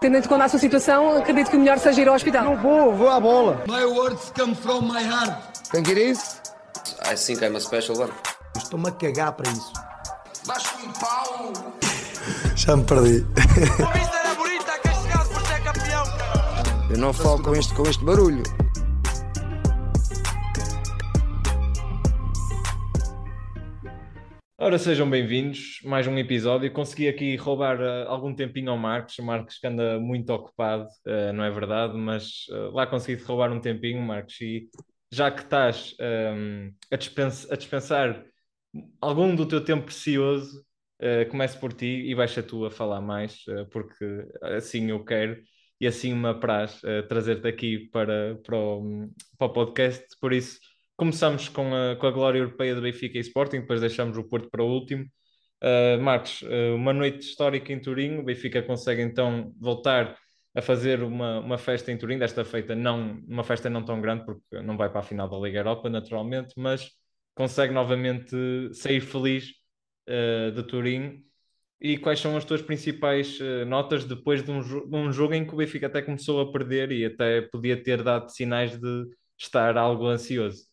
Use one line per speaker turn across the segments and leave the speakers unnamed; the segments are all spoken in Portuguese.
Tendo em conta a sua situação, acredito que o melhor seja ir ao hospital.
Não vou, vou à bola.
My words come from my heart.
Que ir isso?
I think I'm a special one.
Estou-me a cagar para isso.
Baixo um pau.
Já me perdi.
A vista era bonita, castigado por ser campeão, cara.
Eu não falo com este, com este barulho.
Ora, sejam bem-vindos, mais um episódio. Consegui aqui roubar uh, algum tempinho ao Marcos, o Marcos que anda muito ocupado, uh, não é verdade, mas uh, lá consegui roubar um tempinho, Marcos, e já que estás um, a, dispens a, dispensar algum do teu tempo precioso, começo por ti e baixa tu a falar mais, porque assim eu quero e assim me apraz trazer-te aqui para, para, o, para o podcast, por isso Começamos com a, com a glória europeia do Benfica e Sporting, depois deixamos o Porto para o último. Uh, Marcos, uh, uma noite histórica em Turim, o Benfica consegue então voltar a fazer uma, uma festa em Turim, desta feita não, uma festa não tão grande, porque não vai para a final da Liga Europa, naturalmente, mas consegue novamente sair feliz uh, de Turim. E quais são as tuas principais notas depois de um, de um jogo em que o Benfica até começou a perder e até podia ter dado sinais de estar algo ansioso?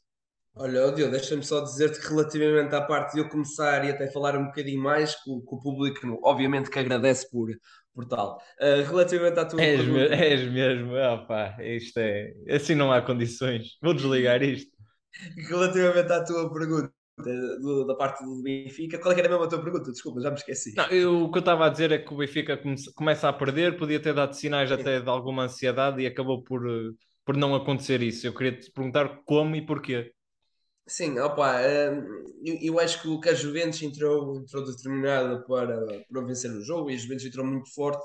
Olha, Diogo, deixa-me só dizer-te que relativamente à parte de eu começar e até falar um bocadinho mais, o, que o público, obviamente, que agradece por, por tal. Uh, relativamente à tua
és
pergunta...
Me, és mesmo, opá, isto é... Assim não há condições. Vou desligar isto.
Relativamente à tua pergunta, da parte do Benfica, qual é que era mesmo a tua pergunta? Desculpa, já me esqueci.
Não, eu, o que eu estava a dizer é que o Benfica come, começa a perder, podia ter dado sinais até de alguma ansiedade e acabou por, por não acontecer isso. Eu queria te perguntar como e porquê.
Sim, opa, hum, eu, acho que o que a Juventus entrou, entrou determinada para, para vencer o jogo e a Juventus entrou muito forte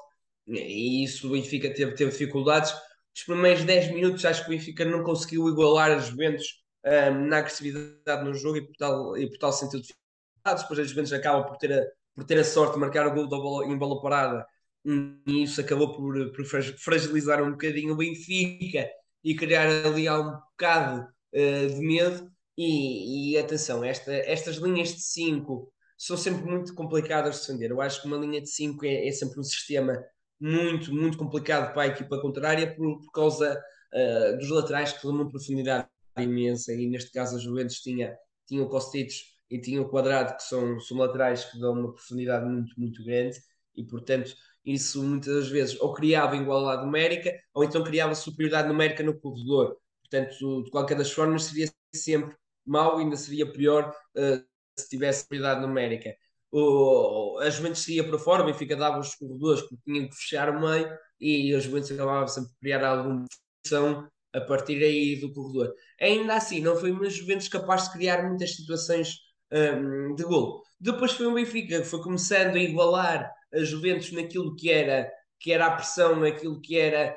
e isso o Benfica teve, teve dificuldades. Os primeiros 10 minutos acho que o Benfica não conseguiu igualar a Juventus um, na agressividade no jogo e por tal, e por tal sentiu dificuldades. Depois a Juventus acaba por ter a, por ter a sorte de marcar o gol bola, em bola parada e isso acabou por, por fragilizar um bocadinho o Benfica e criar ali um bocado uh, de medo e, e atenção, esta, estas linhas de 5 são sempre muito complicadas de defender. Eu acho que uma linha de 5 é, é, sempre um sistema muito, muito complicado para a equipa contrária por, por causa uh, dos laterais que dão uma profundidade imensa. E neste caso, a Juventus tinha, tinha o Costitos e tinha o Quadrado, que são, são laterais que dão uma profundidade muito, muito grande. E portanto, isso muitas vezes ou criava igualdade numérica ou então criava superioridade numérica no corredor. Portanto, de qualquer das formas, seria sempre mau, ainda seria pior uh, se tivesse prioridade numérica. O, a Juventus seria para fora, o Benfica dava os corredores porque tinham que fechar o meio e a Juventus acabava sempre por criar alguma pressão a partir aí do corredor. Ainda assim, não foi uma Juventus capaz de criar muitas situações um, de gol. Depois foi o Benfica que foi começando a igualar a Juventus naquilo que era, que era a pressão, naquilo que era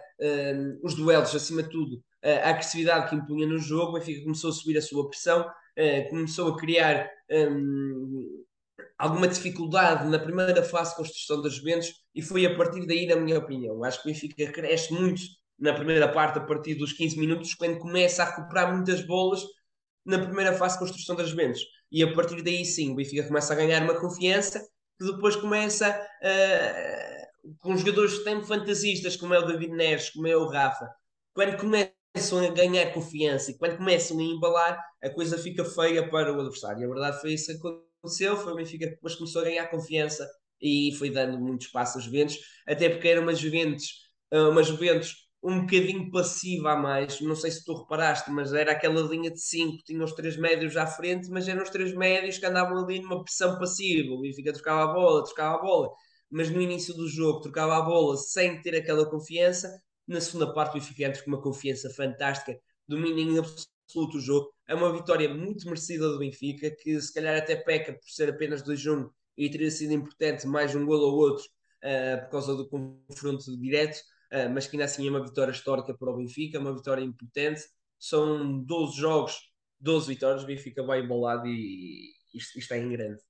os duelos, acima de tudo, a agressividade que impunha no jogo, o Benfica começou a subir a sua pressão, uh, começou a criar um, alguma dificuldade na primeira fase de construção das Juventus e foi a partir daí, na minha opinião. Acho que o Benfica cresce muito na primeira parte, a partir dos 15 minutos, quando começa a recuperar muitas bolas na primeira fase de construção das Juventus. E a partir daí, sim, o Benfica começa a ganhar uma confiança que depois começa uh, com jogadores tão fantasistas como é o David Neres, como é o Rafa. Quando começa começam a ganhar confiança e quando começam a embalar, a coisa fica feia para o adversário. A verdade foi isso que aconteceu, foi o Benfica que depois começou a ganhar confiança e foi dando muito espaço aos Juventus, até porque era uma Juventus, ah, uma Juventus um bocadinho passiva a mais, não sei se tu reparaste, mas era aquela linha de 5, tinha os três médios à frente, mas eram os três médios que andavam ali numa pressão passiva, o Benfica trocava a bola, trocava a bola, mas no início do jogo trocava a bola sem ter aquela confiança, na segunda parte, o Benfica entra com uma confiança fantástica, domina em absoluto o jogo. É uma vitória muito merecida do Benfica, que se calhar até peca por ser apenas 2-1 e teria sido importante mais um gol ou outro uh, por causa do confronto direto, uh, mas que ainda assim é uma vitória histórica para o Benfica, uma vitória importante. São 12 jogos, 12 vitórias, o Benfica vai embolado e isto, isto é em grande.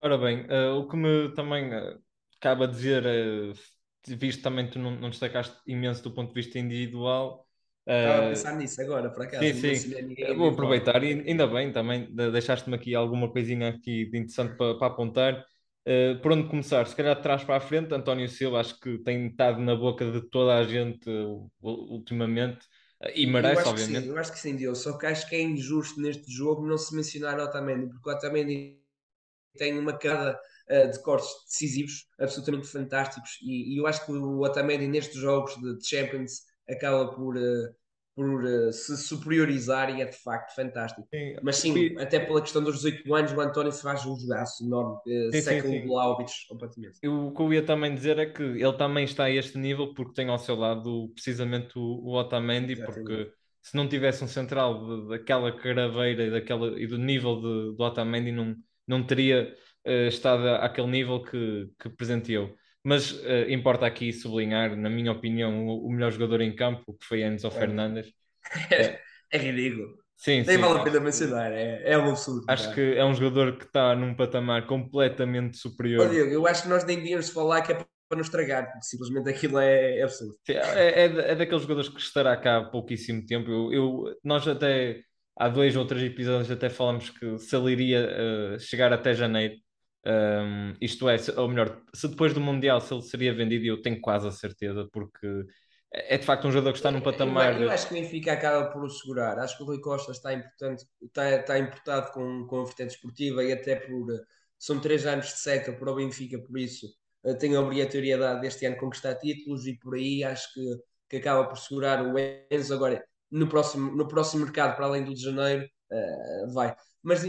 Ora bem, uh, o que me também acaba de dizer visto também tu não, não destacaste imenso do ponto de vista individual.
Estava a eh, pensar nisso agora, por acaso.
Sim, sim. Vou aproveitar e ainda bem também, deixaste-me aqui alguma coisinha aqui de interessante para, para apontar. Uh, por onde começar? Se calhar de trás para a frente, António Silva acho que tem estado na boca de toda a gente uh, ultimamente e merece,
eu
obviamente.
Sim, eu acho que sim, Diogo, só que acho que é injusto neste jogo não se mencionar Otamendi, porque o Otamendi tem uma cara uh, de cortes decisivos absolutamente fantásticos e, e, eu acho que o Otamendi nestes jogos de Champions acaba por, uh, por uh, se superiorizar e é de facto fantástico. Sim. Mas sim, até pela questão dos 18 anos, o António se faz um jogaço enorme, uh, seca o Vlaovic completamente.
Eu, o que eu ia também dizer é que ele também está a este nível porque tem ao seu lado precisamente o, o Otamendi, Exatamente. porque se não tivesse um central daquela caraveira e, daquela, e do nível de, do Otamendi, não, não teria uh, estado àquele nível que, que presenteou. Mas uh, importa aqui sublinhar, na minha opinião, o, o melhor jogador em campo, que foi Enzo é. Fernandes.
É, é ridículo.
Sim,
Nem
sim.
vale a pena mencionar, é, é um absurdo.
Acho que é um jogador que está num patamar completamente superior.
Oh, Diego, eu acho que nós nem devíamos falar que é para nos estragar, porque simplesmente aquilo é, é absurdo.
Sim, é, é, é, daqueles jogadores que estará cá há pouquíssimo tempo. Eu, eu, nós até há dois ou três episódios até falamos que se ele iria uh, chegar até janeiro. Um, isto é, se, ou melhor, se depois do Mundial se ele seria vendido, eu tenho quase a certeza, porque é de facto um jogador que está num patamar.
Eu, eu acho que o Benfica acaba por o segurar. Acho que o Rui Costa está, importante, está, está importado com, com a vertente esportiva e até por. São três anos de seca para o Benfica, por isso uh, tem a obrigatoriedade deste ano conquistar títulos e por aí acho que, que acaba por segurar o Enzo. Agora, no próximo, no próximo mercado, para além do de janeiro, uh, vai. Mas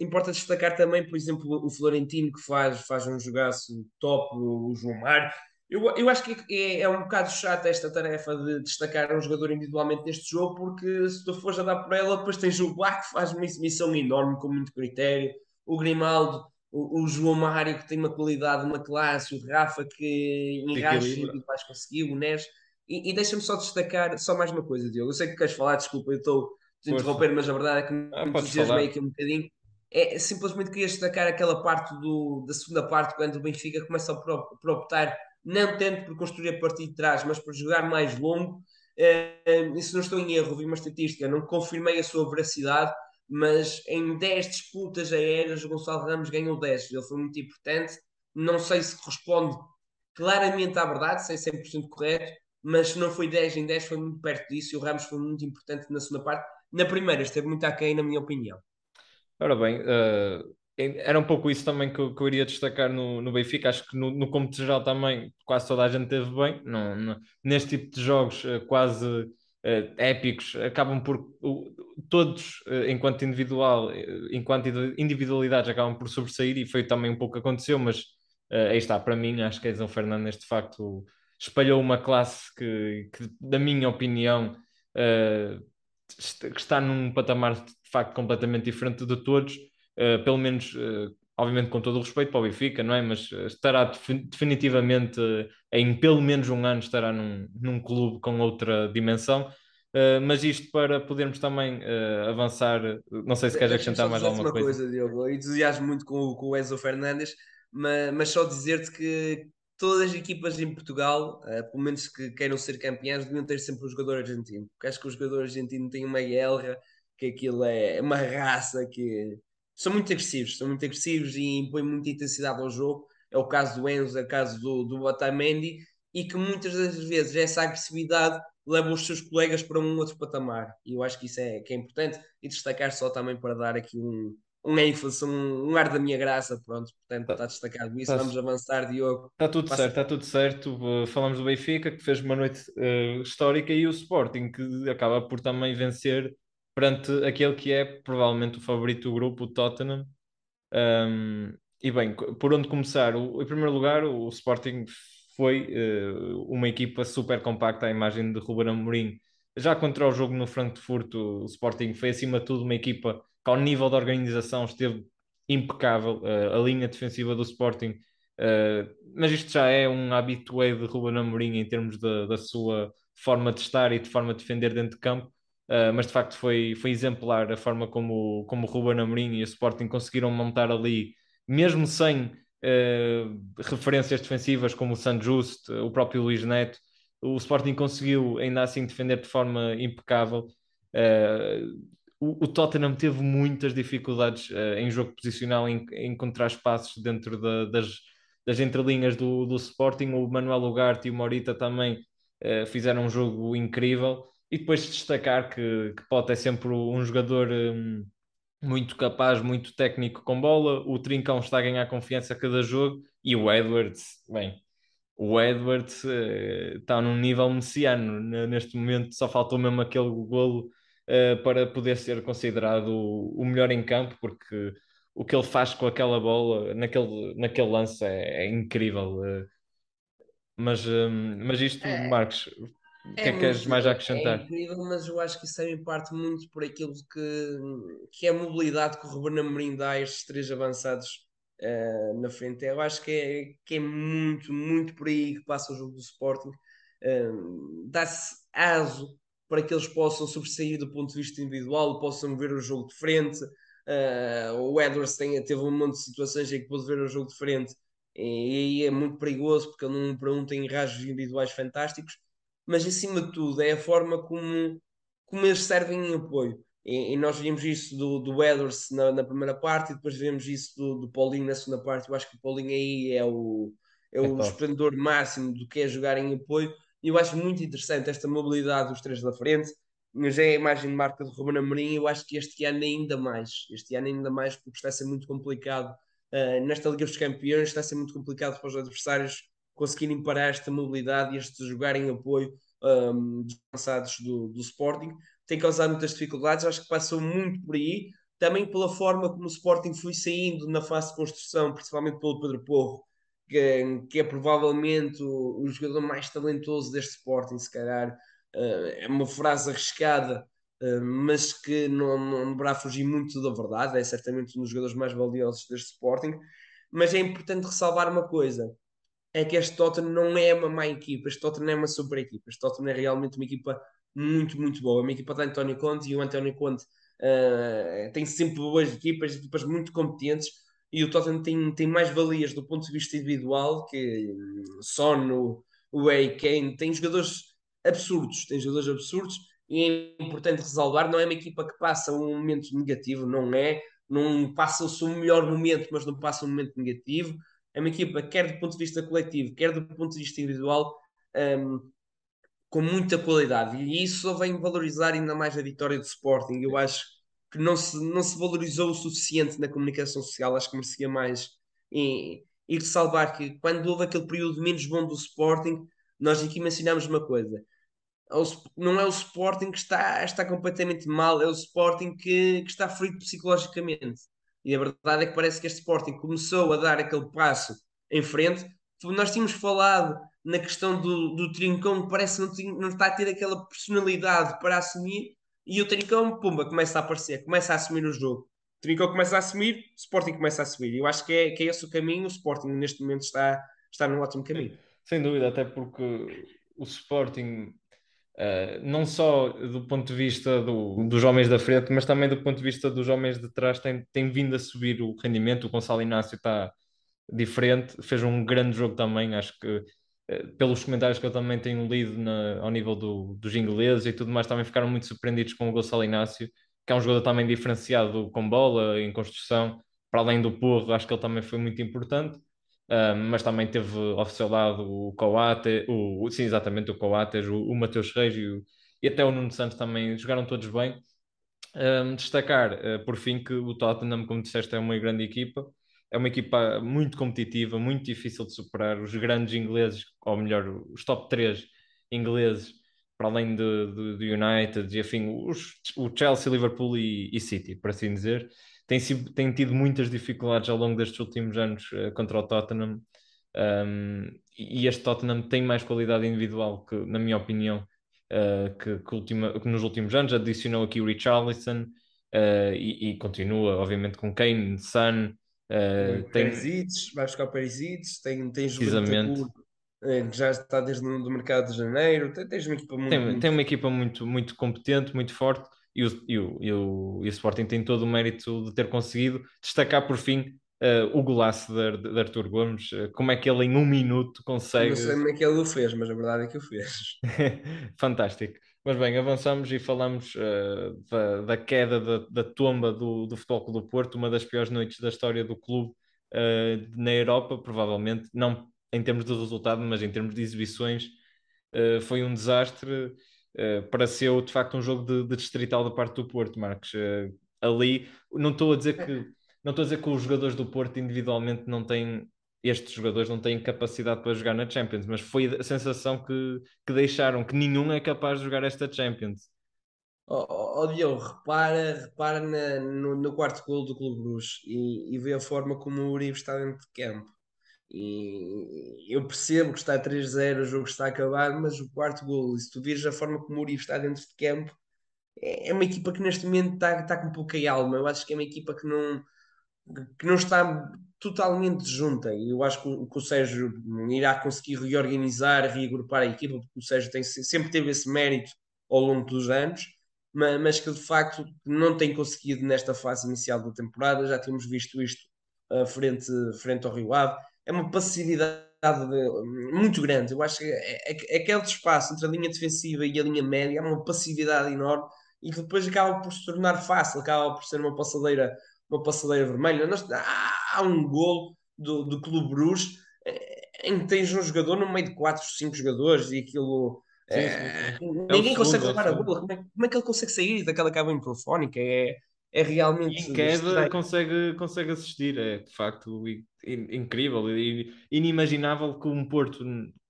importa destacar também, por exemplo, o Florentino, que faz, faz um jogaço top, o João Mário. Eu, eu acho que é, é um bocado chato esta tarefa de destacar um jogador individualmente neste jogo, porque se tu fores a dar por ela, depois tens o Bach, que faz uma exibição enorme, com muito critério, o Grimaldo, o, o, João Mário, que tem uma qualidade, uma classe, o Rafa, que enracha e vais conseguir, o Neres. E, e deixa-me só destacar só mais uma coisa, Diogo. Eu sei que queres falar, desculpa, eu estou a interromper, mas a verdade é que me ah, entusiasmei aqui um bocadinho. É, simplesmente queria destacar aquela parte do, da segunda parte, quando o Benfica começa a por optar, não tanto por construir a partir de trás, mas por jogar mais longo. Uh, se não estou em erro, vi uma estatística, não confirmei a sua veracidade, mas em 10 disputas aéreas o Gonçalo Ramos ganhou 10. Ele foi muito importante. Não sei se corresponde claramente à verdade, se é 100% correto, mas se não foi 10 em 10, foi muito perto disso e o Ramos foi muito importante na segunda parte. Na primeira esteve muito aquém, na minha opinião.
Ora bem, uh, era um pouco isso também que eu, que eu iria destacar no, no Benfica. Acho que no, no geral também quase toda a gente teve bem. Não, não neste tipo de jogos uh, quase uh, épicos, acabam por todos, enquanto individual, enquanto individualidades, acabam por sobressair e foi também um pouco que aconteceu, mas aí está, para mim, acho que Edson Fernandes de facto espalhou uma classe que, que na minha opinião, uh, que está num patamar de facto completamente diferente de todos, uh, pelo menos, uh, obviamente com todo o respeito para o Benfica, não é? Mas estará definitivamente em pelo menos um ano estará num, num clube com outra dimensão. Mas isto para podermos também avançar, não sei se queres acrescentar mais alguma
uma
coisa.
coisa Diogo, eu entusiasmo muito com, com o Enzo Fernandes, mas, mas só dizer-te que todas as equipas em Portugal, uh, pelo menos que queiram ser campeãs, deviam ter sempre um jogador argentino. Porque acho que o jogador argentino tem uma guerra, que aquilo é uma raça que são muito agressivos, são muito agressivos e impõem muita intensidade ao jogo. É o caso do Enzo, é o caso do, do Otamendi, e que muitas das vezes essa agressividade leva os seus colegas para um outro patamar. E eu acho que isso é, que é importante. E destacar só também para dar aqui um, um ênfase, um, um, ar da minha graça, pronto, portanto está destacado isso, tá, vamos avançar, Diogo.
Está tudo Passa... certo, está tudo certo, falamos do Benfica, que fez uma noite uh, histórica, e o Sporting, que acaba por também vencer perante aquele que é provavelmente o favorito do grupo, o Tottenham. Um, e bem, por onde começar? O, em primeiro lugar, o Sporting foi uh, uma equipa super compacta à imagem de Ruben Amorim. Já contra o jogo no Frankfurt, o Sporting foi acima de tudo uma equipa que ao nível da organização esteve impecável, uh, a linha defensiva do Sporting, uh, mas isto já é um habitué de Ruben Amorim em termos de, da sua forma de estar e de forma de defender dentro de campo, uh, mas de facto foi, foi exemplar a forma como, como Ruben Amorim e o Sporting conseguiram montar ali, mesmo sem referências defensivas como o San Just, o próprio Luís Neto, o Sporting conseguiu ainda assim defender de forma impecável. Uh, o, Tottenham teve muitas dificuldades uh, em jogo posicional, em, em encontrar espaços dentro da, das, das entrelinhas do, do Sporting. O Manuel Ugarte e o Morita também uh, fizeram um jogo incrível. E depois destacar que, que Pote é sempre um jogador um, muito capaz, muito técnico com bola. O Trincão está a ganhar confiança a cada jogo. E o Edwards, bem, o Edwards uh, está num nível messiano neste momento. Só faltou mesmo aquele golo uh, para poder ser considerado o, melhor em campo, porque o que ele faz com aquela bola naquele, naquele lance é, é incrível. Uh, mas, um, mas isto, é, Marcos, o que é, é que queres mais acrescentar?
É incrível, mas eu acho que isso também parte muito por aquilo que, que é a mobilidade que o Ruben Amorim dá a estes três avançados uh, na frente. Eu acho que é, que é muito, muito por aí que passa o jogo do Sporting. Uh, Dá-se aso para que eles possam sobressair do ponto de vista individual, possam ver o jogo de frente. Uh, o Edwards tem, teve um monte de situações em que pôde ver o jogo de frente e aí é muito perigoso porque ele não para um tem rajos individuais fantásticos, mas acima de tudo é a forma como, como eles servem em apoio. E, e nós vimos isso do, do Edwards na, na, primeira parte e depois vemos isso do, do Paulinho na segunda parte. Eu acho que o Paulinho aí é o, é o é esplendor máximo do que é jogar em apoio e eu acho muito interessante esta mobilidade dos três da frente. Já é a imagem de marca do Ruben Amorim. Eu acho que este ano ainda mais. Este ano ainda mais, porque está a ser muito complicado. Uh, nesta Liga dos Campeões está a ser muito complicado para os adversários conseguirem parar esta mobilidade e este jogar em apoio um, dos avançados do, do Sporting. Tem causado muitas dificuldades. Acho que passou muito por aí. Também pela forma como o Sporting foi saindo na fase de construção, principalmente pelo Pedro Porro, que, que é provavelmente o, o, jogador mais talentoso deste Sporting, se calhar. Uh, é uma frase arriscada, uh, mas que não, não deverá fugir muito da verdade. É certamente um dos jogadores mais valiosos deste Sporting. Mas é importante ressalvar uma coisa: é que este Tottenham não é uma má equipa, este Tottenham é uma super equipa. Este Tottenham é realmente uma equipa muito, muito boa. É uma equipa de António Conte e o António Conte uh, tem sempre boas equipas, equipas muito competentes e o Tottenham tem, tem mais valias do ponto de vista individual que só no o Harry Kane. Tem jogadores absurdos, tem jogadores absurdos e é importante ressalvar, não é uma equipa que passa um momento negativo, não é, não passa o seu melhor momento, mas não passa um momento negativo, é uma equipa quer do ponto de vista coletivo, quer do ponto de vista individual, um, com muita qualidade, e isso vem valorizar ainda mais a vitória do Sporting, eu acho não se, não se valorizou o suficiente na comunicação social, acho que merecia mais. E, e ressalvar que quando houve aquele período menos bom do Sporting, nós aqui mencionámos uma coisa. É não é o Sporting que está, está completamente mal, é o Sporting que, que está ferido psicologicamente. E a verdade é que parece que este Sporting começou a dar aquele passo em frente. Nós tínhamos falado na questão do, do Trincão, parece que não, não está a ter aquela personalidade para assumir e o Trincão, pumba, começa a aparecer, começa a assumir o jogo. O Trincão começa a assumir, o Sporting começa a subir. Eu acho que é, que é esse o caminho. O Sporting neste momento está, está num ótimo caminho.
Sem dúvida, até porque o Sporting, uh, não só do ponto de vista do, dos homens da frente, mas também do ponto de vista dos homens de trás, tem, tem vindo a subir o rendimento. O Gonçalo Inácio está diferente, fez um grande jogo também. Acho que pelos comentários que eu também tenho lido na, ao nível do, dos ingleses e tudo mais, também ficaram muito surpreendidos com o Gonçalo Inácio, que é um jogador também diferenciado com bola, em construção, para além do Porro, acho que ele também foi muito importante, uh, mas também teve ao seu lado o Coates, o, sim, exatamente, o Coates, o, o Mateus Reis e, o, e, até o Nuno Santos também jogaram todos bem. Um, destacar, uh, por fim, que o Tottenham, como disseste, é uma grande equipa, é uma equipa muito competitiva, muito difícil de superar. Os grandes ingleses, ou melhor, os top 3 ingleses, para além do United e afim, os, o Chelsea, Liverpool e, e, City, por assim dizer, têm, têm tido muitas dificuldades ao longo destes últimos anos uh, contra o Tottenham. Um, e este Tottenham tem mais qualidade individual que, na minha opinião, uh, que, que, ultima, que, nos últimos anos. Adicionou aqui o Richarlison uh, e, e, continua, obviamente, com Kane, Son,
Uh, tem Perisic, vai buscar Perisic, tem, tem Juventude eh, que já está desde o mercado de janeiro, tem, tens uma equipa muito,
tem,
muito...
tem uma equipa muito, muito competente, muito forte e o, e, o, e, o, e o Sporting tem todo o mérito de ter conseguido destacar por fim uh, o golaço de, de, Arthur Gomes, uh, como é que ele em um minuto consegue.
Não sei como é que ele o fez, mas a verdade é que o fez.
Fantástico. Mas bem, avançamos e falamos uh, da, da, queda da, da tomba do, do Futebol Clube do Porto, uma das piores noites da história do clube na Europa, provavelmente, não em termos de resultado, mas em termos de exibições, foi um desastre. pareceu de facto um jogo de, de distrital da parte do Porto, Marcos. ali, não estou a dizer que não estou a dizer que os jogadores do Porto individualmente não têm, estes jogadores não têm capacidade para jogar na Champions, mas foi a sensação que, que deixaram que nenhum é capaz de jogar esta Champions.
Oh, oh, Diogo, repara, repara na, no, no, quarto gol do Clube Bruxo e, e vê a forma como o Uribe está dentro de campo. E eu percebo que está 3-0, o jogo está a acabar, mas o quarto gol, e se tu vires a forma como o Uribe está dentro de campo, é, é uma equipa que neste momento está, está com pouca alma. Eu acho que é uma equipa que não, que não está totalmente junta. E eu acho que o, que o Sérgio irá conseguir reorganizar, reagrupar a equipa, porque o Sérgio tem, sempre teve esse mérito ao longo dos anos, mas, mas, que de facto não tem conseguido nesta fase inicial da temporada. Já temos visto isto uh, frente, frente ao Rio Ave. É uma passividade de, muito grande. Eu acho que é, é, é aquele espaço entre a linha defensiva e a linha média é uma passividade enorme e que depois acaba por se tornar fácil, acaba por ser uma passadeira uma passadeira vermelha. Nós, há um gol do, do Clube Bruges eh, em que tens um jogador no meio de 4, 5 jogadores e aquilo. Sim, é, sim, sim. Ninguém é consegue levar a bola. Como é, como é, que ele consegue sair daquela cabine telefónica? É, é realmente.
Em queda consegue, consegue assistir, é de facto incrível e inimaginável que um Porto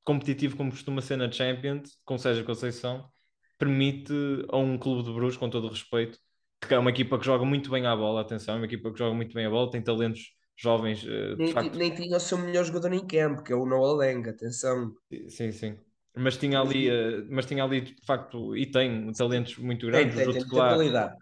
competitivo como costuma ser na Champions, com Sérgio Conceição, permite a um clube de Bruges, com todo o respeito, que é uma equipa que joga muito bem à bola, atenção, é uma equipa que joga muito bem a bola, tem talentos jovens. Uh,
nem, facto... nem tinha o seu melhor jogador em campo, que é o Noah atenção.
Sim, sim. Mas tinha ali, uh, mas tinha ali de facto, e tem talentos muito grandes. Tem, tem,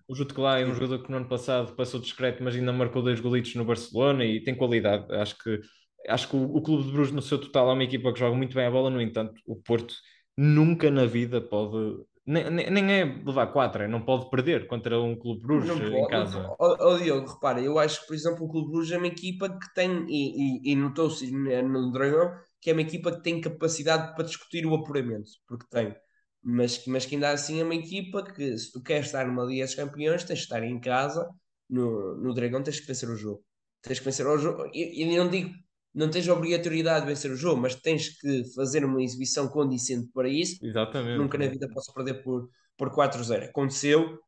o Juteclá é um jogador que no ano passado passou discreto, mas ainda marcou dois golitos no Barcelona e tem qualidade. Acho que, acho que o, o Clube de Bruges, no seu total, é uma equipa que joga muito bem a bola. No entanto, o Porto nunca na vida pode nem, nem é levar 4, é não pode perder contra um Clube Bruges em casa.
Ó oh, Diogo, repara, eu acho que, por exemplo, o Clube Bruges é uma equipa que tem, e, e, e notou-se no Dragão, que é uma equipa que tem capacidade para discutir o apuramento, porque tem. Mas, mas que ainda assim é uma equipa que, se tu queres estar numa Liga dos Campeões, tens de estar em casa, no, no Dragão tens que vencer o jogo. Tens que vencer o jogo. E, e não digo não tens a obrigatoriedade de vencer o jogo, mas tens que fazer uma exibição condicente para isso.
Exatamente.
Nunca na vida posso perder por, por 4-0. Aconteceu,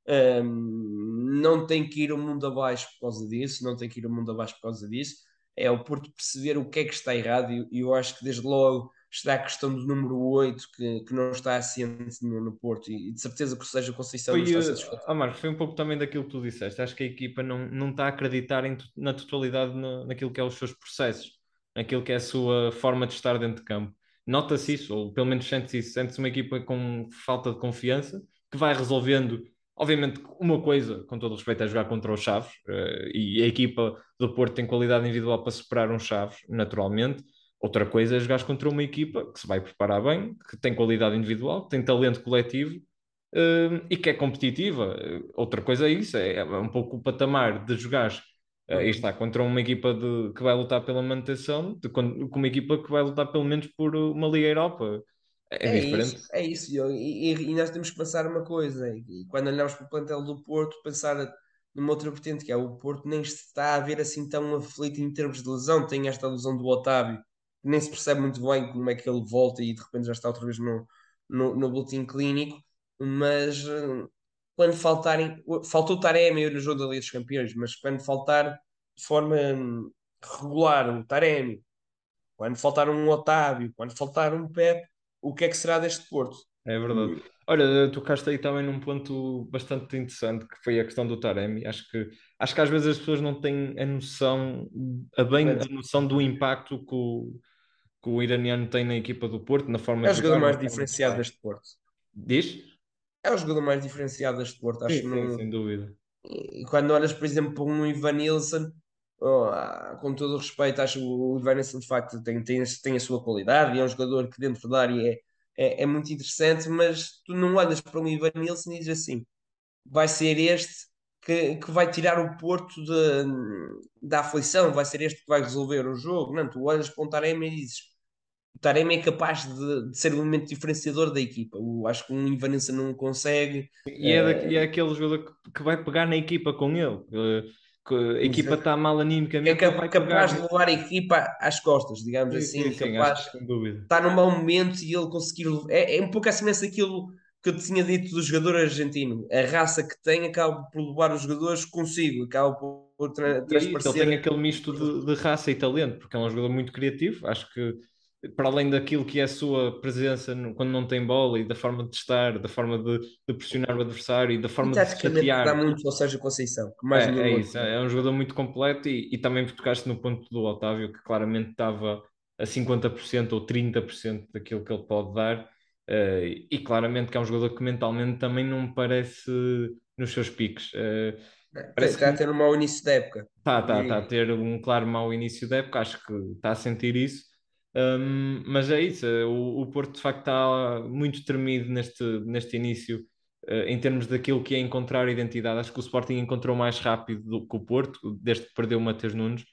hum, não tem que ir o mundo abaixo por causa disso, não tem que ir o mundo abaixo por causa disso. É o Porto perceber o que é que está errado e, eu acho que desde logo está a questão do número 8 que, que não está assente no, no Porto e, de certeza que seja Conceição
foi, não está. Oh, Marcos, foi um pouco também daquilo que tu disseste. Acho que a equipa não, não está a acreditar em, na totalidade no, naquilo que é os seus processos aquilo que é a sua forma de estar dentro de campo. Nota-se isso, ou pelo menos sente-se isso. Sente-se uma equipa com falta de confiança, que vai resolvendo. Obviamente, uma coisa, com todo respeito, é jogar contra os Chaves, uh, e a equipa do Porto tem qualidade individual para superar um Chaves, naturalmente. Outra coisa é jogar contra uma equipa que se vai preparar bem, que tem qualidade individual, que tem talento coletivo uh, e que é competitiva. Outra coisa é isso, é, é um pouco o patamar de jogar Uh, e está contra uma equipa de, que vai lutar pela manutenção, de, com uma equipa que vai lutar pelo menos por uma Liga Europa. É, é diferente.
Isso, é isso, e, e, nós temos que pensar uma coisa, e quando olhamos para o plantel do Porto, pensar numa outra vertente, que é o Porto nem está a ver assim tão aflito em termos de lesão, tem esta lesão do Otávio, nem se percebe muito bem como é que ele volta e de repente já está outra vez no, no, no boletim clínico, mas quando faltarem. Faltou o Taremi no jogo da Liga dos Campeões, mas quando faltar de forma hum, regular um Taremi, quando faltar um Otávio, quando faltar um Pep, o que é que será deste Porto?
É verdade. Olha, tocaste aí também num ponto bastante interessante que foi a questão do Taremi. Acho que, acho que às vezes as pessoas não têm a noção, a bem a noção do impacto que o, que o iraniano tem na equipa do Porto, na forma
é o jogador mais diferenciado deste Porto.
Diz?
É o jogador mais diferenciado deste Porto, acho
sim, sim, sem dúvida.
E quando olhas, por exemplo, para um Ivan Nilsson, oh, com todo o respeito, acho que o Ivan Nilsson de facto tem, tem, tem a sua qualidade e é um jogador que dentro da área é, é, é muito interessante, mas tu não olhas para um Ivan Nilsson e dizes assim: vai ser este que, que vai tirar o Porto de, da aflição, vai ser este que vai resolver o jogo. Não, tu olhas para um Taremi e dizes Taremi é capaz de, de ser um elemento diferenciador da equipa. Eu acho que um Ivanense não consegue.
E é, da- e é
Eh,
aquele jogador que, que vai pegar na equipa com ele. eh, que a equipa está mal
é
animicamente, vai
capaz
pegar.
de levar a equipa às costas, digamos
Sim,
assim,
sim,
capaz
dúvida.
está num mau momento e ele conseguir. É, é um pouco semelhança daquilo que eu tinha dito do jogador argentino. A raça que tem acaba por levar os jogadores consigo, acaba por, tra-
E é isso, ele tem
transparecer.
aquele misto de, de raça e talento, porque é um jogador muito criativo. Acho que, para além daquilo que é a sua presença no- quando não tem bola e da forma de estar, da forma de, de pressionar o adversário e da
E
forma de se
taticamente dá
chatear.
muito ao Sérgio Conceição, que mais
É, é isso, é um jogador muito completo e, e também tocaste no ponto do Otávio, que claramente estava a 50% ou 30% daquilo que ele pode dar, eh, e claramente que é um jogador que mentalmente também não parece nos seus piques. Eh, parece
Está a
que
ter um mau início da época.
Está, está,
E-
está a ter um claro mau início da época, acho que está a sentir isso. Um, mas é isso, eh, o, o Porto de facto está muito tremido neste, neste início, eh, em termos daquilo que é encontrar identidade. Acho que o Sporting encontrou mais rápido do que o Porto, desde que perdeu o Matheus Nunes.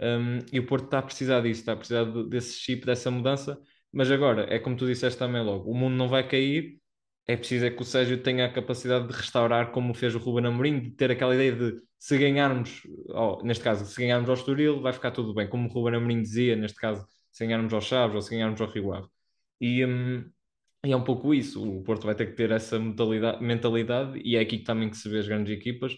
Um, e o Porto está a precisar disso, está a precisar de- desse chip, dessa mudança. Mas agora, é como tu disseste também logo, o mundo não vai cair, é preciso é que o Sérgio tenha a capacidade de restaurar, como fez o Ruben Amorim, de ter aquela ideia de se ganharmos, ó, neste caso, se ganharmos ao Estoril, vai ficar tudo bem, como o Ruben Amorim dizia, neste caso, se ganharmos ao Chaves ou se ganharmos ao Rio Ave. E, hum, e é um pouco isso, o Porto vai ter que ter essa mentalidade, e é aqui também que se vê as grandes equipas,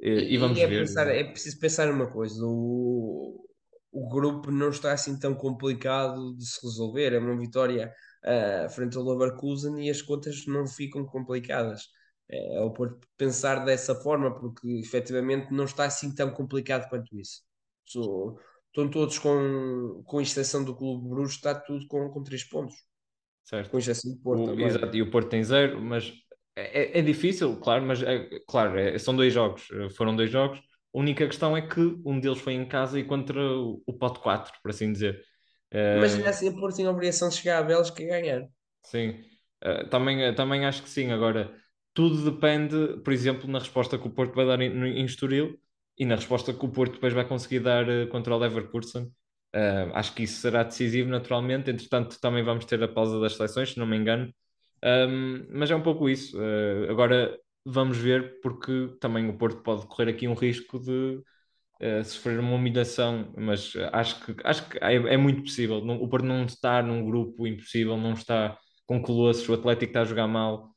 e, e vamos
é
ver.
pensar- é preciso pensar numa coisa: o, o grupo não está assim tão complicado de se resolver. É uma vitória ah, frente ao Leverkusen e as contas não ficam complicadas. É, é o Porto pensar dessa forma, porque efetivamente não está assim tão complicado quanto isso. So- estão todos com, com exceção do Clube Bruxo, está tudo com, com três pontos,
certo?
com exceção do Porto
O- exato, e o Porto tem zero, mas é, é- é difícil, claro, mas é, claro, é- são dois jogos, eh, foram dois jogos. A única questão é que um deles foi em casa e contra o, o Pote 4, por assim dizer. Eh,
Imagina assim, o Porto tem a obrigação de chegar à Bélgica e ganhar.
Sim, Eh, também, eh, também acho que sim. Agora, tudo depende, por exemplo, na resposta que o Porto vai dar em, em Estoril e na resposta que o Porto depois vai conseguir dar eh, contra o Leverkusen. Eh, acho que isso será decisivo, naturalmente. Entretanto, também vamos ter a pausa das seleções, se não me engano. Um, mas é um pouco isso. Eh, agora vamos ver, porque também o Porto pode correr aqui um risco de eh, sofrer uma humilhação, mas acho que, acho que é, é muito possível. O Porto não está num grupo impossível, não está com colossos, o Atlético está a jogar mal.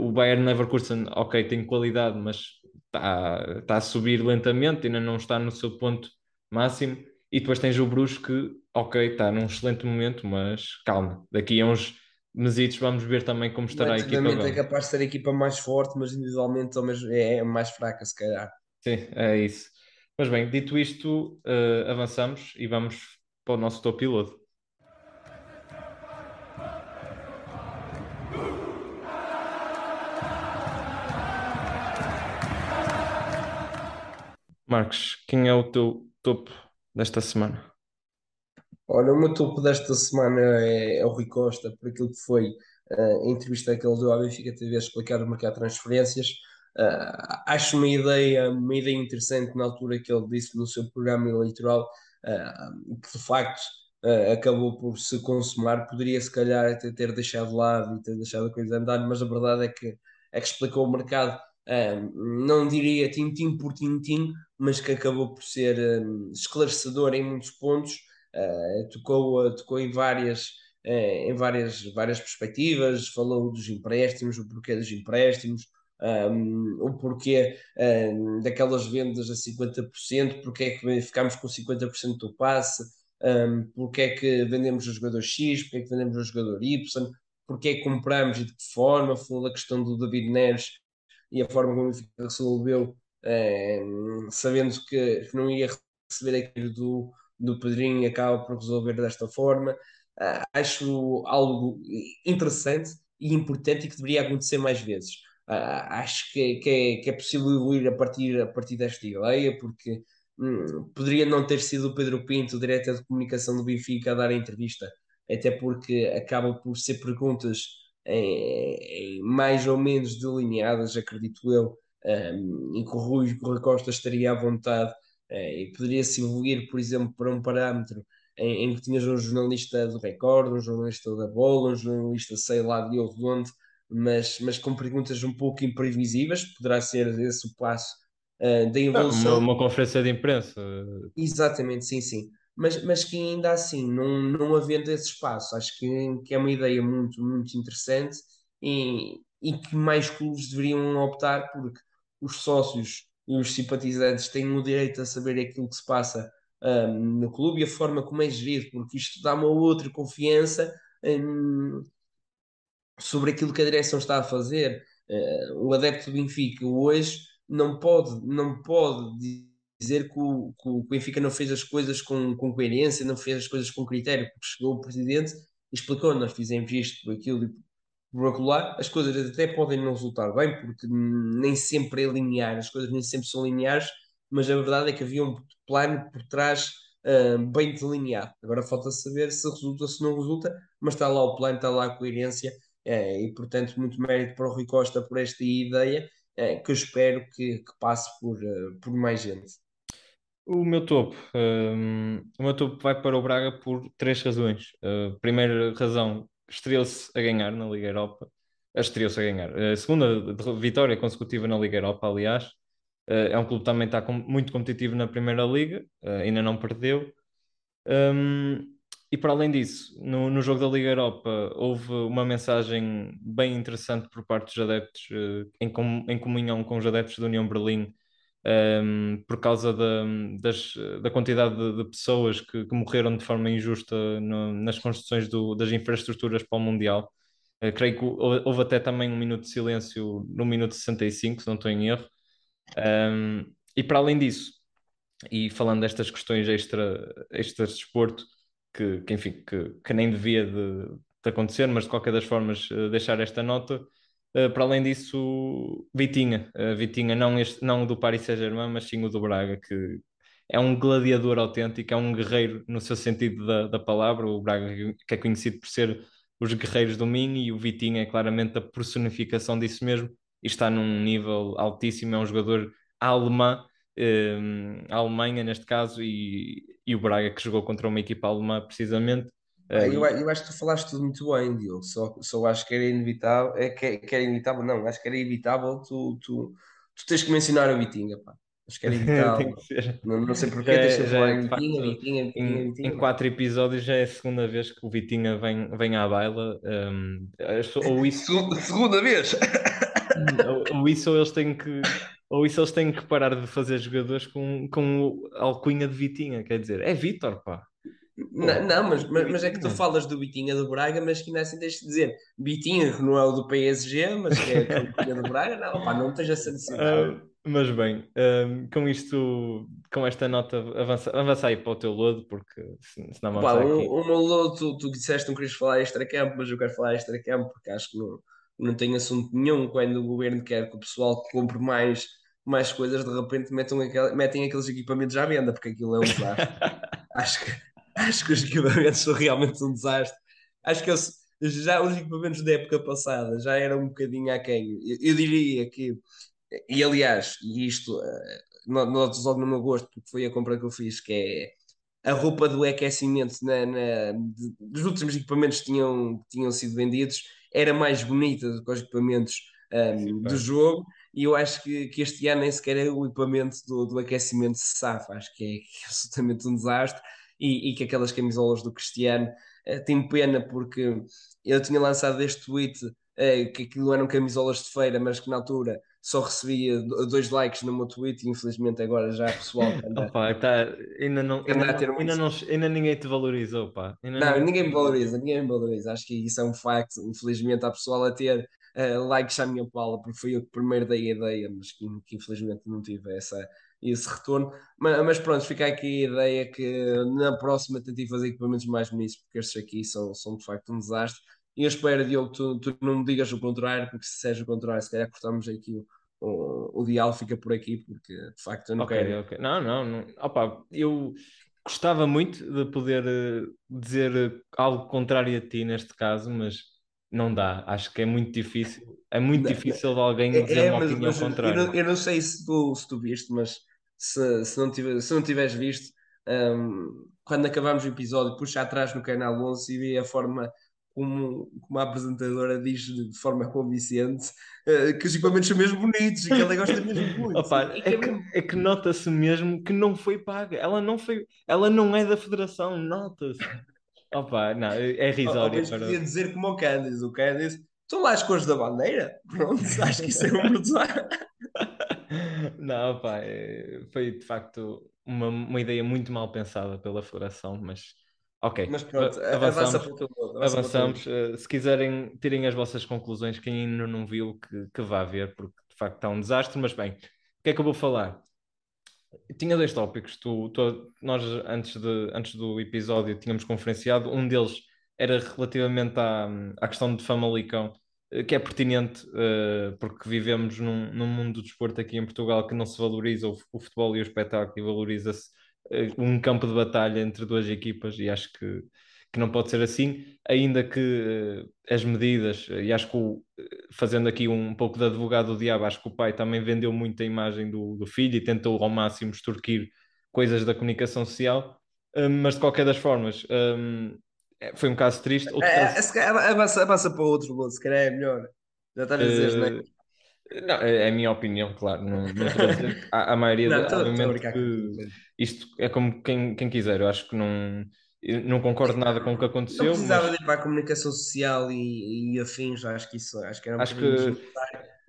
O Bayern Leverkusen, ok, tem qualidade, mas está, está a subir lentamente, ainda não está no seu ponto máximo. E depois tens o Bruges que, ok, está num excelente momento, mas calma, daqui a uns mesitos vamos ver também como estará a equipa.
É capaz de ser a equipa mais forte, mas individualmente ao mesmo- é a mais fraca, se calhar.
Sim, é isso. Mas bem, dito isto, eh, avançamos e vamos para o nosso top piloto. Marcos, quem é o teu topo desta semana?
Olha, o meu topo desta semana é, é o Rui Costa, por aquilo que foi eh, a entrevista que ele deu à Benfica TV a explicar o mercado de transferências. Eh, acho uma ideia, uma ideia interessante na altura que ele disse no seu programa eleitoral, eh, que de facto acabou por se consumar. Poderia, se calhar, até ter deixado de lado e ter deixado a coisa andar, mas a verdade é que, é que explicou o mercado, não diria tintim por tintim, mas que acabou por ser eh, esclarecedor em muitos pontos. Uh, tocou, uh, tocou em várias, uh, em várias, várias perspectivas, falou dos empréstimos, o porquê dos empréstimos, um, o porquê um, daquelas vendas a 50%, porque é que ficámos com 50% do passe, um, porque é que vendemos o jogador X, porque é que vendemos o jogador Y, porque é que compramos e de que forma, falou da questão do David Neres e a forma como ele resolveu, um, sabendo que, não ia receber aquilo do do Pedrinho acaba por resolver desta forma. Uh, acho algo interessante e importante e que deveria acontecer mais vezes. Uh, acho que, que, é, que, é, possível evoluir a partir, a partir desta ideia, porque hum, poderia não ter sido o Pedro Pinto, o diretor de comunicação do Benfica, a dar a entrevista, até porque acaba por ser perguntas em, em mais ou menos delineadas, acredito eu, um, em que o Rui, Rui Costa estaria à vontade uh, e poderia-se evoluir, por exemplo, para um parâmetro em, em, que tinhas um jornalista do Record, um jornalista da Bola, um jornalista sei lá de onde, mas, mas com perguntas um pouco imprevisíveis, poderá ser esse o passo uh, da evolução.
Uma, uma, conferência de imprensa.
Exatamente, sim, sim. Mas, mas que ainda assim, não, não havendo esse espaço, acho que, que é uma ideia muito, muito interessante e, e que mais clubes deveriam optar, porque os sócios e os simpatizantes têm o direito a saber aquilo que se passa um, no clube e a forma como é gerido, porque isto dá uma outra confiança um, sobre aquilo que a direção está a fazer. Uh, o adepto do Benfica hoje não pode, não pode dizer que o, que o Benfica não fez as coisas com, com coerência, não fez as coisas com critério, porque chegou o presidente e explicou: nós fizemos isto, aquilo acolá, as coisas até podem não resultar bem, porque nem sempre é linear, as coisas nem sempre são lineares, mas a verdade é que havia um plano por trás uh, bem delineado. Agora falta saber se resulta, se não resulta, mas está lá o plano, está lá a coerência, é, e portanto, muito mérito para o Rui Costa por esta ideia, é, que eu espero que, que passe por, uh, por mais gente.
O meu topo, um, o meu topo vai para o Braga por três razões. Uh, primeira razão, estreou-se a ganhar na Liga Europa. Estreou-se a ganhar. A segunda vitória consecutiva na Liga Europa, aliás. Uh, é um clube que também está muito competitivo na Primeira Liga, ainda não perdeu. Um, e para além disso, no, no jogo da Liga Europa houve uma mensagem bem interessante por parte dos adeptos, em, com, em comunhão com os adeptos da União Berlim, um, por causa da, das, da quantidade de, de pessoas que, que, morreram de forma injusta no, nas construções do, das infraestruturas para o Mundial. Uh, creio que houve até também um minuto de silêncio no minuto 65, se não estou em erro. Um, e para além disso, e falando destas questões extra, extra desporto, que, que enfim, que, que nem devia de, de, acontecer, mas de qualquer das formas uh, deixar esta nota, para além disso, Vitinha, uh, Vitinha não, este, não do Paris Saint-Germain, mas sim o do Braga, que é um gladiador autêntico, é um guerreiro no seu sentido da, da palavra. O Braga, que é conhecido por ser os guerreiros do Minho, e o Vitinha é claramente a personificação disso mesmo, e está num nível altíssimo. É um jogador alemã, uh, a Alemanha neste caso, e, e o Braga que jogou contra uma equipa alemã precisamente
ah, eu, eu, acho que tu falaste tudo muito bem, Diogo. Só, só acho que era inevitável. É que, que era inevitável, não, acho que era inevitável tu, tu, tu tens que mencionar o Vitinha, pá. Acho que era inevitável. não, não sei porquê, deixa eu falar em Vitinha, Vitinha, Vitinha,
em,
Vitinha.
Em quatro episódios já é a segunda vez que o Vitinha vem, vem à baila. Um, ou isso...
segunda vez!
ou, ou isso ou eles têm que ou isso eles têm que parar de fazer jogadores com, com a alcunha de Vitinha, quer dizer, é Vitor, pá.
Não, não mas, mas, mas, é que tu falas do Bitinha do Braga, mas que ainda assim tens de dizer Bitinha, que não é o do PSG, mas que é o Bitinha do Braga, não, pá, não tens essa necessidade. Uh,
mas bem, um, com isto, com esta nota, avança, avança aí para o teu lodo, porque senão
vamos pá, aqui. O, o meu lodo, tu, tu disseste que não querias falar extra-campo, mas eu quero falar extra-campo, porque acho que não, não tem assunto nenhum quando o governo quer que o pessoal compre mais, mais coisas, de repente metam aquel, metem aqueles equipamentos à venda, porque aquilo é um desastre. acho que acho que os equipamentos são realmente um desastre. Acho que eu, já os equipamentos da época passada já eram um bocadinho aquém. Eu, eu diria que, e aliás, e isto uh, noto logo no meu gosto, porque foi a compra que eu fiz, que é a roupa do aquecimento na, na, de, dos últimos equipamentos que tinham, tinham sido vendidos era mais bonita do que os equipamentos um, ehm, Sim, do jogo e eu acho que, que este ano nem sequer é o equipamento do, do aquecimento se safa, acho que é, que é absolutamente um desastre e, e que aquelas camisolas do Cristiano uh, tenho pena porque eu tinha lançado este tweet uh, que aquilo eram camisolas de feira, mas que na altura só recebia dois likes no meu tweet e infelizmente agora já pessoal
anda, Opa, tá, ainda, não, ainda, não, ainda, não, ainda ninguém te valorizou pá.
Ainda não, não, ninguém me valoriza, ninguém me valoriza. Acho que isso é um facto, infelizmente há pessoal a ter uh, likes à minha pala porque fui eu que primeiro dei a ideia mas que, que infelizmente não tive essa esse retorno. Mas, mas, pronto, fica aqui a ideia que na próxima tentei fazer equipamentos mais bonitos, porque estes aqui são, são de facto um desastre. E eu espero, Diogo, tu, tu não me digas o contrário, porque se seja o contrário, se calhar cortamos aqui o, o, o diálogo, fica por aqui, porque de facto eu não
okay,
quero.
Okay. Não, não, não. Opa, eu gostava muito de poder eh, dizer algo contrário a ti neste caso, mas não dá. Acho que é muito difícil. É muito
Não,
difícil de alguém
É,
dizer
é,
uma
mas,
opinião
mas eu,
contrária.
não, eu não sei se tu, se tu viste, mas se, se, não tiver, se não tiveres visto, hum, quando acabámos o episódio, puxa atrás no canal 11 e vê a forma como, como a apresentadora diz de forma convincente eh, que os equipamentos são mesmo bonitos e que ela gosta mesmo muito.
Opa,
E que
é
é
que, é nota-se mesmo que não foi paga. Ela não foi, ela não é da federação, nota-se. Opa, não, é é risório
menos
para.
podia dizer como o Candice. O Candice, estão lá as cores da bandeira? Pronto, acho que isso é um brutal.
Não, opa, é- foi de facto uma, uma ideia muito mal pensada pela federação, mas ok,
Mas pronto, avança
avançamos.
avança lado.
Avançamos. Eh, se quiserem, tirem as vossas conclusões. Quem ainda não viu, que, que vá ver, porque de facto está um desastre. Mas bem, o que é que eu vou falar? Tinha dois tópicos. Tu, tu- nós, antes, de, antes do episódio, tínhamos conferenciado. Um deles era relativamente à, à questão de Famalicão, eh, que é pertinente, eh, porque vivemos num, num mundo do desporto aqui em Portugal que não se valoriza o, o futebol e o espetáculo, e valoriza-se eh, um campo de batalha entre duas equipas, e acho que, que não pode ser assim, ainda que eh, as medidas, e acho que o- fazendo aqui um pouco de advogado do diabo, acho que o pai também vendeu muito a imagem do, do filho e tentou ao máximo extorquir coisas da comunicação social, mas de qualquer das formas, eh, foi um caso triste. Outro
É,
caso-
é, se calhar avança, avança para outro lado, se calhar é melhor. Já estás a dizer, não é?
Eh, Não, é é a minha opinião, claro. Não, não a dizer a, a maioria,
Não, a
obviamente, que isto é como quem, quem quiser. Eu acho que não, não concordo nada com o que
Não
aconteceu,
precisava
mas
de ir para a comunicação social e, e afins, acho que isso acho que era um
acho que.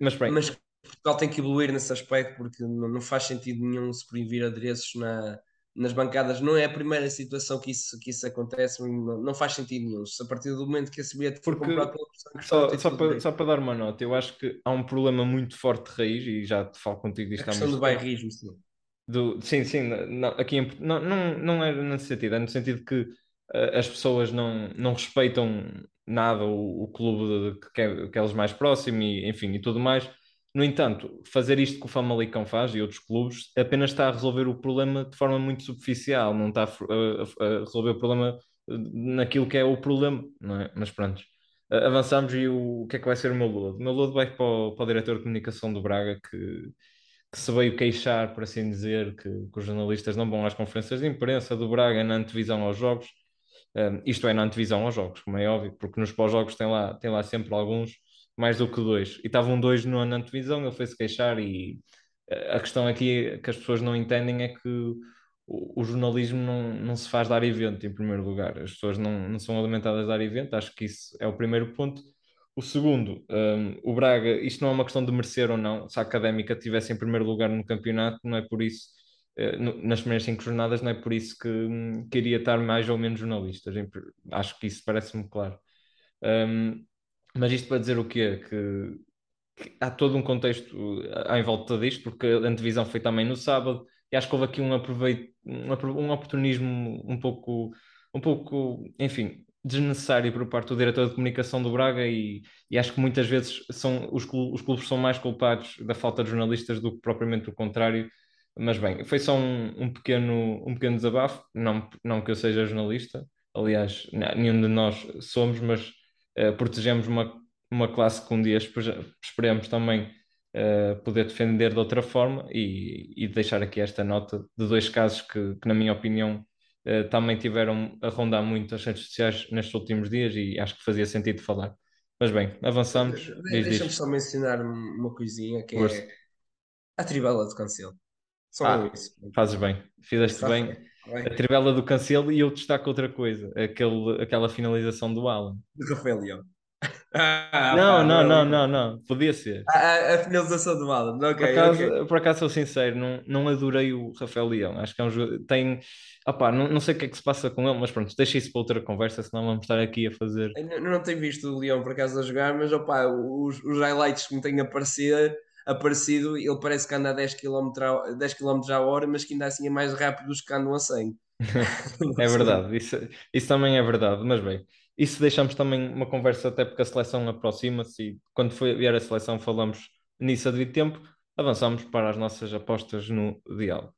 Mas bem,
Mas Portugal tem que evoluir nesse aspecto porque não, não faz sentido nenhum se proibir adereços na, nas bancadas. Não é a primeira situação que isso, que isso acontece, não, não faz sentido nenhum. Se a partir do momento que esse bilhete for
Porque
comprado pela pessoa questão,
só,
tem
só, para, só para dar uma nota, eu acho que há um problema muito forte de raiz, e já te falo contigo
A
disto há
questão
muito
do
tempo.
bairrismo, sim.
Do, sim, sim, não, aqui em, não, não, não é nesse sentido, é no sentido que eh, as pessoas não, não respeitam nada o, o clube de- que, é, que é eles mais próximo e enfim e tudo mais. No entanto, fazer isto que o Famalicão faz e outros clubes apenas está a resolver o problema de forma muito superficial, não está a, a- a resolver o problema eh, naquilo que é o problema, não é? Mas pronto. Avançamos e o, o que é que vai ser o meu lodo? O meu lodo vai para o, para o diretor de comunicação do Braga que que se veio queixar, por assim dizer, que, que os jornalistas não vão às conferências de imprensa do Braga na antevisão aos jogos. Um, isto é, na antevisão aos jogos, como é óbvio, porque nos pós-jogos tem lá, tem lá sempre alguns, mais do que dois. E estavam dois no, na antevisão, ele foi-se queixar e uh, a questão aqui que as pessoas não entendem é que o, o jornalismo não, não se faz dar evento, em primeiro lugar. As pessoas não, não são alimentadas a dar evento, acho que isso é o primeiro ponto. O segundo, um, o Braga, isto não é uma questão de merecer ou não. Se a Académica estivesse em primeiro lugar no campeonato, não é por isso, no, nas primeiras cinco jornadas, não é por isso que um, queria estar mais ou menos jornalistas. Acho que isso parece-me claro. Um, mas isto para dizer o quê? Que, que, há todo um contexto à volta disto, porque a antevisão foi também no sábado, e acho que houve aqui um, aproveito, um, oportunismo um pouco, um pouco, enfim, desnecessário por parte do diretor de comunicação do Braga e, e acho que muitas vezes são, os, clubes, os clubes são mais culpados da falta de jornalistas do que propriamente o contrário. Mas bem, foi só um, um, pequeno, um pequeno desabafo, não, não que eu seja jornalista, aliás, nenhum de nós somos, mas protegemos uma, uma classe que um dia esperemos também uh, poder defender de outra forma e, e, deixar aqui esta nota de dois casos que, que na minha opinião, Uh, também tiveram a rondar muito as redes sociais nestes últimos dias e acho que fazia sentido falar. Mas bem, avançamos.
De Deixa-me só mencionar uma coisinha que é a trivela do Cancelo. Só
ah,
isso.
Fazes bem, fizeste bem. bem. A trivela do Cancelo e eu destaco outra coisa, aquele, aquela finalização do Alan.
Do Rafael Leão.
Ah, não, pá, não, não, não, não, podia ser.
A, a finalização do Alan, ok.
Por acaso,
okay.
por acaso sou sincero, não, não adorei o Rafael Leão. Acho que é um jogo. Tem. Opá, não, não sei o que é que se passa com ele, mas pronto, deixa isso para outra conversa, senão vamos estar aqui a fazer.
Eu não, não tenho visto o Leão por acaso a jogar, mas opá, os, os highlights que me têm aparecido, aparecido, ele parece que anda a 10 km, a, 10 km a hora, mas que ainda assim é mais rápido dos que andam a 100.
é verdade, isso, isso também é verdade, mas bem, isso deixamos também uma conversa até porque a seleção aproxima-se e quando vier a seleção falamos nisso a devido tempo, avançamos para as nossas apostas no diálogo.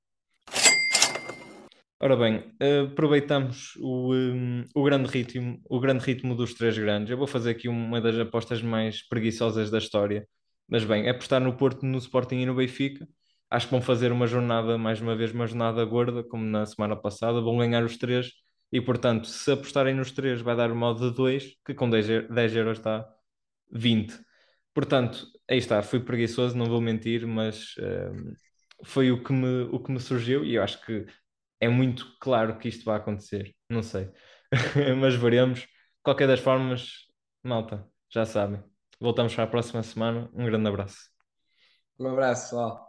Ora bem, eh, aproveitamos o, um, o grande ritmo, o grande ritmo dos três grandes. Eu vou fazer aqui uma das apostas mais preguiçosas da história. Mas bem, apostar no Porto, no Sporting e no Benfica. Acho que vão fazer uma jornada, mais uma vez, uma jornada gorda, como na semana passada. Vão ganhar os três e, portanto, se apostarem nos três, vai dar uma de 2, que com 10, 10 euros está 20. Portanto, aí está, fui preguiçoso, não vou mentir, mas uh, foi o que, me, o que me surgiu e eu acho que é muito claro que isto vai acontecer. Não sei, mas veremos. Qualquer das formas, malta, já sabem. Voltamos para a próxima semana. Um grande abraço.
Um abraço, pessoal.